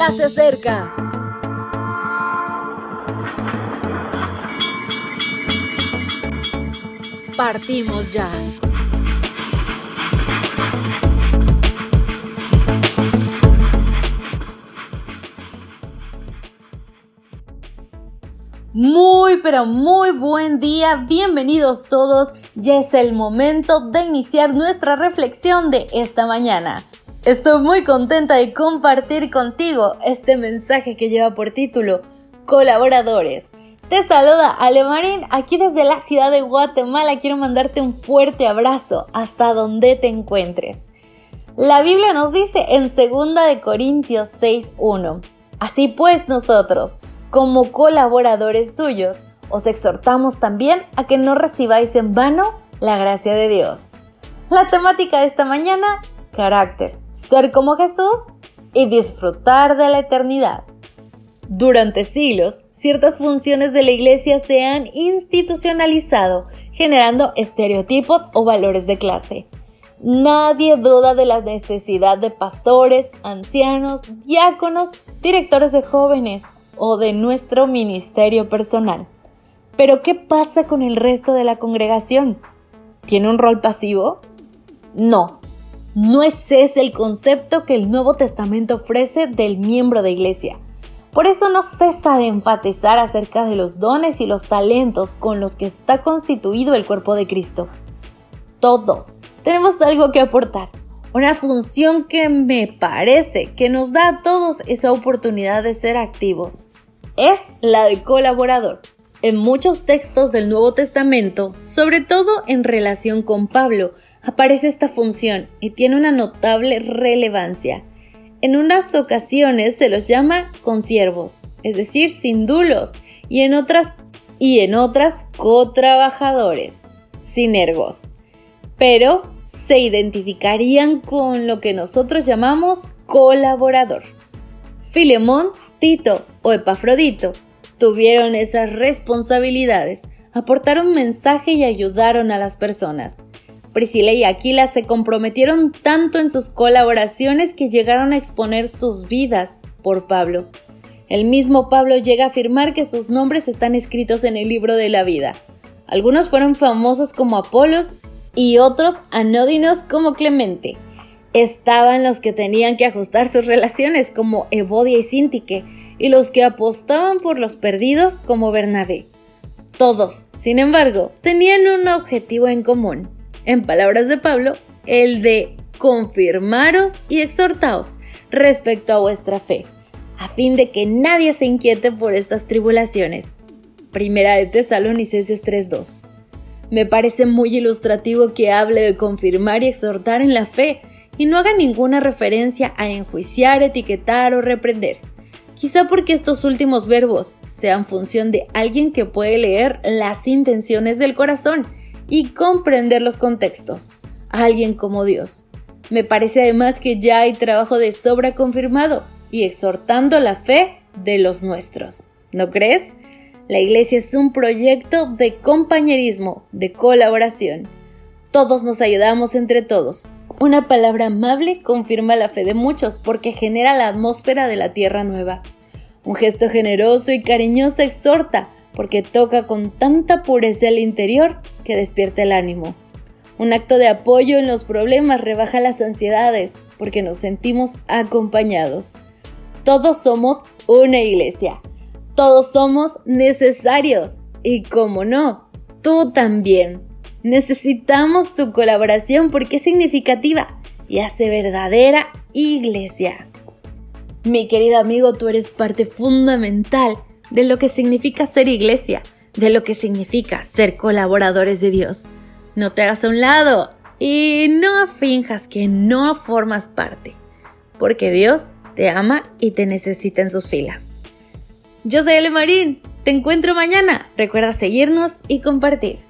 ya se acerca. Partimos ya. Muy pero muy buen día, bienvenidos todos, ya es el momento de iniciar nuestra reflexión de esta mañana. Estoy muy contenta de compartir contigo este mensaje que lleva por título Colaboradores. Te saluda Alemarín aquí desde la ciudad de Guatemala. Quiero mandarte un fuerte abrazo hasta donde te encuentres. La Biblia nos dice en 2 de Corintios 6:1. Así pues nosotros, como colaboradores suyos, os exhortamos también a que no recibáis en vano la gracia de Dios. La temática de esta mañana, carácter, ser como Jesús y disfrutar de la eternidad. Durante siglos, ciertas funciones de la iglesia se han institucionalizado, generando estereotipos o valores de clase. Nadie duda de la necesidad de pastores, ancianos, diáconos, directores de jóvenes, o de nuestro ministerio personal. Pero ¿qué pasa con el resto de la congregación? ¿Tiene un rol pasivo? No, no es ese el concepto que el Nuevo Testamento ofrece del miembro de iglesia. Por eso no cesa de enfatizar acerca de los dones y los talentos con los que está constituido el cuerpo de Cristo. Todos tenemos algo que aportar, una función que me parece que nos da a todos esa oportunidad de ser activos es la de colaborador. En muchos textos del Nuevo Testamento, sobre todo en relación con Pablo, aparece esta función y tiene una notable relevancia. En unas ocasiones se los llama consiervos, es decir, sin dulos, y en otras y en otras cotrabajadores, sinergos. Pero se identificarían con lo que nosotros llamamos colaborador. Filemón Tito o Epafrodito tuvieron esas responsabilidades, aportaron mensaje y ayudaron a las personas. Priscila y Aquila se comprometieron tanto en sus colaboraciones que llegaron a exponer sus vidas por Pablo. El mismo Pablo llega a afirmar que sus nombres están escritos en el libro de la vida. Algunos fueron famosos como Apolos y otros anódinos como Clemente estaban los que tenían que ajustar sus relaciones como Evodia y Sintique y los que apostaban por los perdidos como Bernabé. Todos, sin embargo, tenían un objetivo en común. En palabras de Pablo, el de confirmaros y exhortaos respecto a vuestra fe, a fin de que nadie se inquiete por estas tribulaciones. Primera de Tesalonicenses 3:2. Me parece muy ilustrativo que hable de confirmar y exhortar en la fe, y no haga ninguna referencia a enjuiciar, etiquetar o reprender. Quizá porque estos últimos verbos sean función de alguien que puede leer las intenciones del corazón y comprender los contextos. Alguien como Dios. Me parece además que ya hay trabajo de sobra confirmado y exhortando la fe de los nuestros. ¿No crees? La iglesia es un proyecto de compañerismo, de colaboración. Todos nos ayudamos entre todos. Una palabra amable confirma la fe de muchos porque genera la atmósfera de la tierra nueva. Un gesto generoso y cariñoso exhorta porque toca con tanta pureza el interior que despierta el ánimo. Un acto de apoyo en los problemas rebaja las ansiedades porque nos sentimos acompañados. Todos somos una iglesia. Todos somos necesarios. Y como no, tú también. Necesitamos tu colaboración porque es significativa y hace verdadera iglesia. Mi querido amigo, tú eres parte fundamental de lo que significa ser iglesia, de lo que significa ser colaboradores de Dios. No te hagas a un lado y no finjas que no formas parte, porque Dios te ama y te necesita en sus filas. Yo soy Ale Marín, te encuentro mañana. Recuerda seguirnos y compartir.